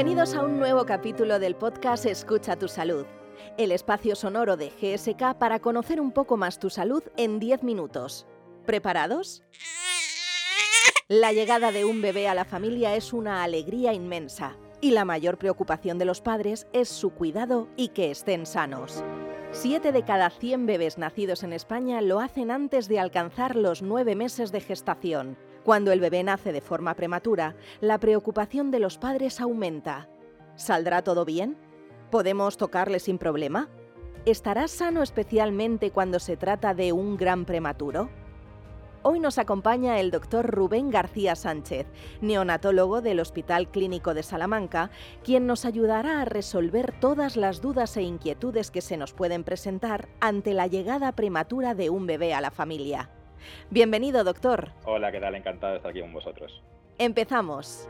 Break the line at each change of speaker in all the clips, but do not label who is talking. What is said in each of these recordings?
Bienvenidos a un nuevo capítulo del podcast Escucha tu salud, el espacio sonoro de GSK para conocer un poco más tu salud en 10 minutos. ¿Preparados? La llegada de un bebé a la familia es una alegría inmensa y la mayor preocupación de los padres es su cuidado y que estén sanos. Siete de cada 100 bebés nacidos en España lo hacen antes de alcanzar los nueve meses de gestación. Cuando el bebé nace de forma prematura, la preocupación de los padres aumenta. ¿Saldrá todo bien? ¿Podemos tocarle sin problema? ¿Estará sano especialmente cuando se trata de un gran prematuro? Hoy nos acompaña el doctor Rubén García Sánchez, neonatólogo del Hospital Clínico de Salamanca, quien nos ayudará a resolver todas las dudas e inquietudes que se nos pueden presentar ante la llegada prematura de un bebé a la familia. Bienvenido, doctor.
Hola, ¿qué tal? Encantado de estar aquí con vosotros.
Empezamos.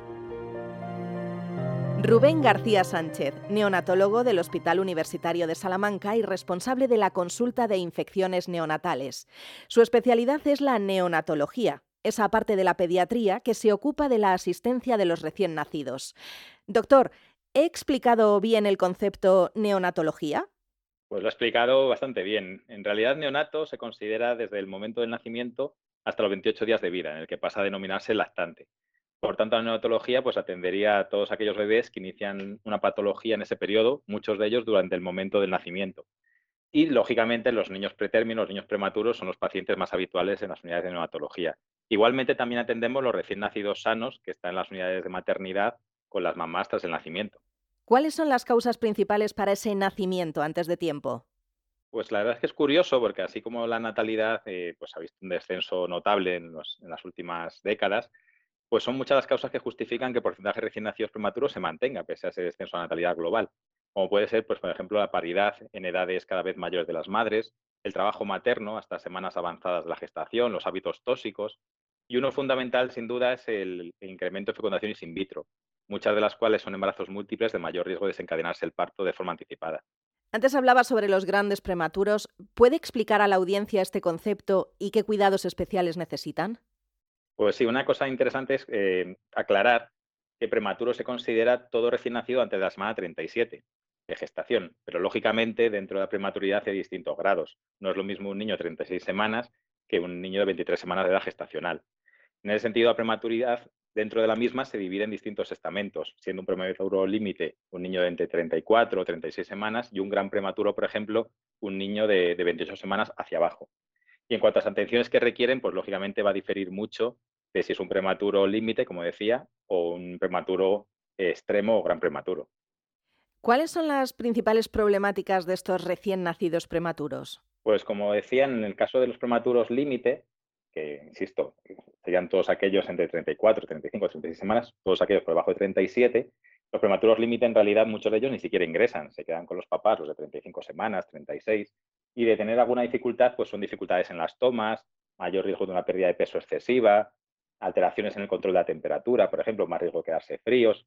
Rubén García Sánchez, neonatólogo del Hospital Universitario de Salamanca y responsable de la consulta de infecciones neonatales. Su especialidad es la neonatología, esa parte de la pediatría que se ocupa de la asistencia de los recién nacidos. Doctor, ¿he explicado bien el concepto neonatología?
Pues lo he explicado bastante bien. En realidad, neonato se considera desde el momento del nacimiento hasta los 28 días de vida, en el que pasa a denominarse lactante. Por tanto, la neonatología pues, atendería a todos aquellos bebés que inician una patología en ese periodo, muchos de ellos durante el momento del nacimiento. Y, lógicamente, los niños pretérminos, los niños prematuros, son los pacientes más habituales en las unidades de neonatología. Igualmente, también atendemos los recién nacidos sanos que están en las unidades de maternidad con las mamás tras el nacimiento.
¿Cuáles son las causas principales para ese nacimiento antes de tiempo?
Pues la verdad es que es curioso porque así como la natalidad eh, pues ha visto un descenso notable en, en las últimas décadas, pues son muchas las causas que justifican que el porcentaje de recién nacidos prematuros se mantenga pese a ese descenso de natalidad global, como puede ser, pues, por ejemplo, la paridad en edades cada vez mayores de las madres, el trabajo materno hasta semanas avanzadas de la gestación, los hábitos tóxicos, y uno fundamental, sin duda, es el, incremento de fecundaciones in vitro, muchas de las cuales son embarazos múltiples de mayor riesgo de desencadenarse el parto de forma anticipada.
Antes hablaba sobre los grandes prematuros. ¿Puede explicar a la audiencia este concepto y qué cuidados especiales necesitan?
Pues sí, una cosa interesante es eh, aclarar que prematuro se considera todo recién nacido antes de la semana 37 de gestación, pero lógicamente dentro de la prematuridad hay distintos grados. No es lo mismo un niño de 36 semanas que un niño de 23 semanas de edad gestacional. En ese sentido, la prematuridad dentro de la misma se divide en distintos estamentos, siendo un prematuro límite un niño de entre 34 o 36 semanas y un gran prematuro, por ejemplo, un niño de, de 28 semanas hacia abajo. Y en cuanto a las atenciones que requieren, pues lógicamente va a diferir mucho de si es un prematuro límite, como decía, o un prematuro extremo o gran prematuro.
¿Cuáles son las principales problemáticas de estos recién nacidos prematuros?
Pues como decía, en el caso de los prematuros límite, que insisto, serían todos aquellos entre 34, 35, 36 semanas, todos aquellos por debajo de 37, los prematuros límite en realidad muchos de ellos ni siquiera ingresan, se quedan con los papás, los de 35 semanas, 36, y de tener alguna dificultad, pues son dificultades en las tomas, mayor riesgo de una pérdida de peso excesiva, alteraciones en el control de la temperatura, por ejemplo, más riesgo de quedarse fríos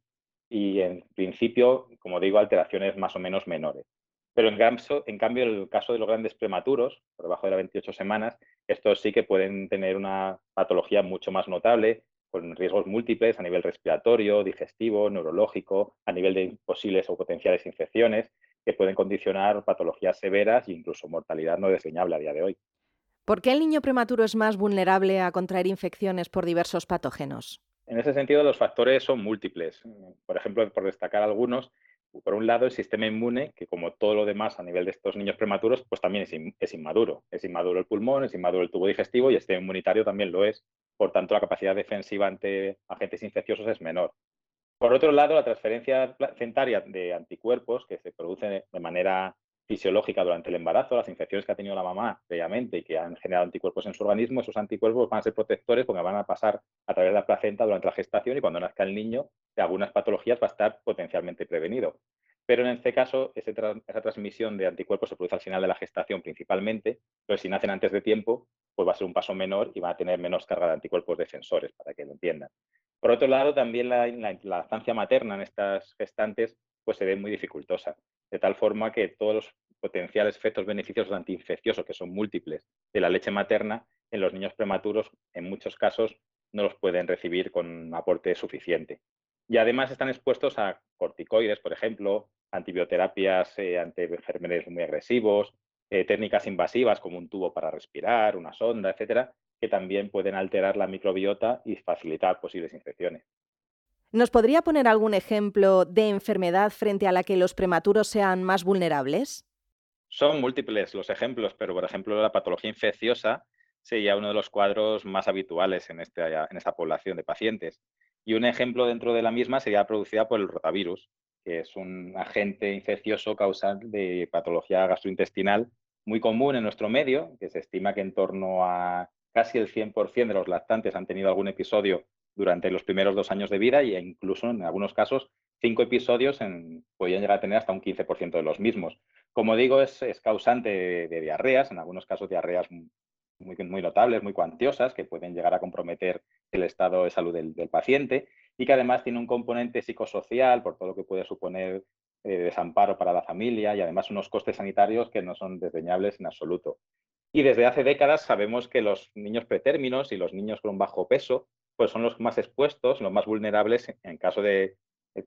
y en principio, como digo, alteraciones más o menos menores. Pero en, en cambio, en el caso de los grandes prematuros, por debajo de las 28 semanas, estos sí que pueden tener una patología mucho más notable, con riesgos múltiples a nivel respiratorio, digestivo, neurológico, a nivel de posibles o potenciales infecciones, que pueden condicionar patologías severas e incluso mortalidad no desdeñable a día de hoy.
¿Por qué el niño prematuro es más vulnerable a contraer infecciones por diversos patógenos?
En ese sentido, los factores son múltiples. Por ejemplo, por destacar algunos, por un lado, el sistema inmune, que como todo lo demás a nivel de estos niños prematuros, pues también es, inmaduro. Es inmaduro el pulmón, es inmaduro el tubo digestivo y el sistema inmunitario también lo es. Por tanto, la capacidad defensiva ante agentes infecciosos es menor. Por otro lado, la transferencia placentaria de anticuerpos que se produce de manera fisiológica durante el embarazo, las infecciones que ha tenido la mamá previamente y que han generado anticuerpos en su organismo, esos anticuerpos van a ser protectores porque van a pasar a través de la placenta durante la gestación y cuando nazca el niño, de algunas patologías va a estar potencialmente prevenido. Pero en este caso, esa transmisión de anticuerpos se produce al final de la gestación principalmente, pero si nacen antes de tiempo, pues va a ser un paso menor y va a tener menos carga de anticuerpos defensores, para que lo entiendan. Por otro lado, también la, la, la materna en estas gestantes pues se ve muy dificultosa, de tal forma que todos los potenciales efectos beneficiosos antiinfecciosos, que son múltiples, de la leche materna, en los niños prematuros, en muchos casos, no los pueden recibir con aporte suficiente. y además están expuestos a corticoides, por ejemplo, antibioterapias eh, ante enfermedades muy agresivos, eh, técnicas invasivas como un tubo para respirar, una sonda, etcétera, que también pueden alterar la microbiota y facilitar posibles infecciones.
¿Nos podría poner algún ejemplo de enfermedad frente a la que los prematuros sean más vulnerables?
Son múltiples los ejemplos, pero por ejemplo la patología infecciosa sería uno de los cuadros más habituales en, este, en esta población de pacientes. Y un ejemplo dentro de la misma sería producida por el rotavirus, que es un agente infeccioso causal de patología gastrointestinal muy común en nuestro medio, que se estima que en torno a casi el 100% de los lactantes han tenido algún episodio durante los primeros dos años de vida e incluso en algunos casos cinco episodios en, podrían llegar a tener hasta un 15% de los mismos. Como digo, es, causante de, diarreas, en algunos casos diarreas muy, notables, muy cuantiosas, que pueden llegar a comprometer el estado de salud del, paciente y que además tiene un componente psicosocial por todo lo que puede suponer eh, desamparo para la familia y además unos costes sanitarios que no son desdeñables en absoluto. Y desde hace décadas sabemos que los niños pretérminos y los niños con bajo peso pues son los más expuestos, los más vulnerables en caso de,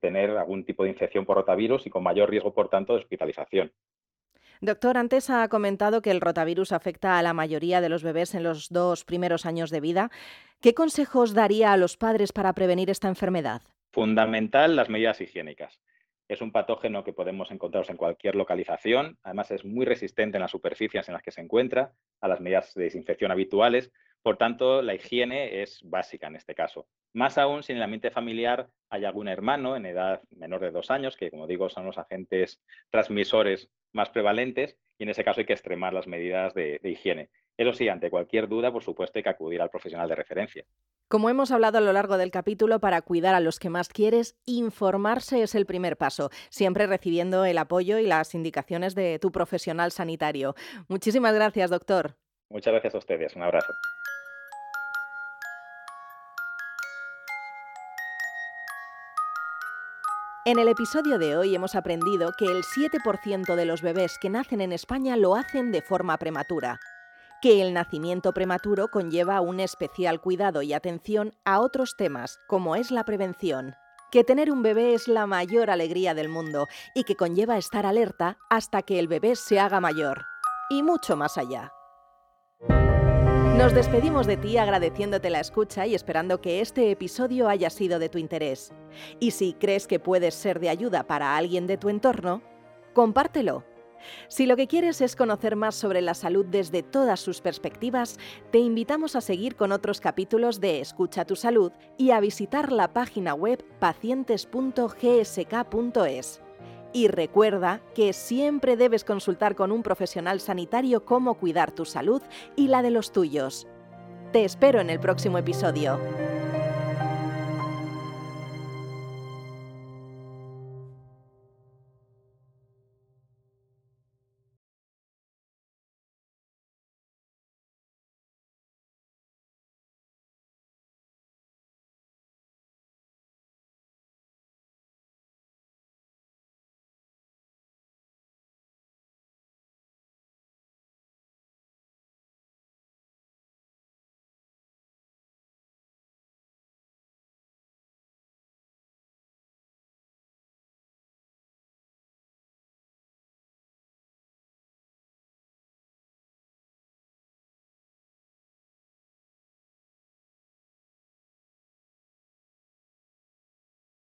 tener algún tipo de infección por rotavirus y con mayor riesgo, por tanto, de hospitalización.
Doctor, antes ha comentado que el rotavirus afecta a la mayoría de los bebés en los dos primeros años de vida. ¿Qué consejos daría a los padres para prevenir esta enfermedad?
Fundamental las medidas higiénicas. Es un patógeno que podemos encontrarnos en cualquier localización. Además, es muy resistente en las superficies en las que se encuentra a las medidas de desinfección habituales. Por tanto, la higiene es básica en este caso. Más aún si en el ambiente familiar hay algún hermano en edad menor de dos años, que como digo son los agentes transmisores más prevalentes, y en ese caso hay que extremar las medidas de, de higiene. Eso sí, ante cualquier duda, por supuesto, hay que acudir al profesional de referencia.
Como hemos hablado a lo largo del capítulo, para cuidar a los que más quieres, informarse es el primer paso, siempre recibiendo el apoyo y las indicaciones de tu profesional sanitario. Muchísimas gracias, doctor.
Muchas gracias a ustedes. Un abrazo.
En el episodio de hoy hemos aprendido que el 7% de los bebés que nacen en España lo hacen de forma prematura que el nacimiento prematuro conlleva un especial cuidado y atención a otros temas, como es la prevención, que tener un bebé es la mayor alegría del mundo y que conlleva estar alerta hasta que el bebé se haga mayor, y mucho más allá. Nos despedimos de ti agradeciéndote la escucha y esperando que este episodio haya sido de tu interés. Y si crees que puedes ser de ayuda para alguien de tu entorno, compártelo si lo que quieres es conocer más sobre la salud desde todas sus perspectivas, te invitamos a seguir con otros capítulos de Escucha tu salud y a visitar la página web pacientes.gsk.es. Y recuerda que siempre debes consultar con un profesional sanitario cómo cuidar tu salud y la de los tuyos. Te espero en el próximo episodio.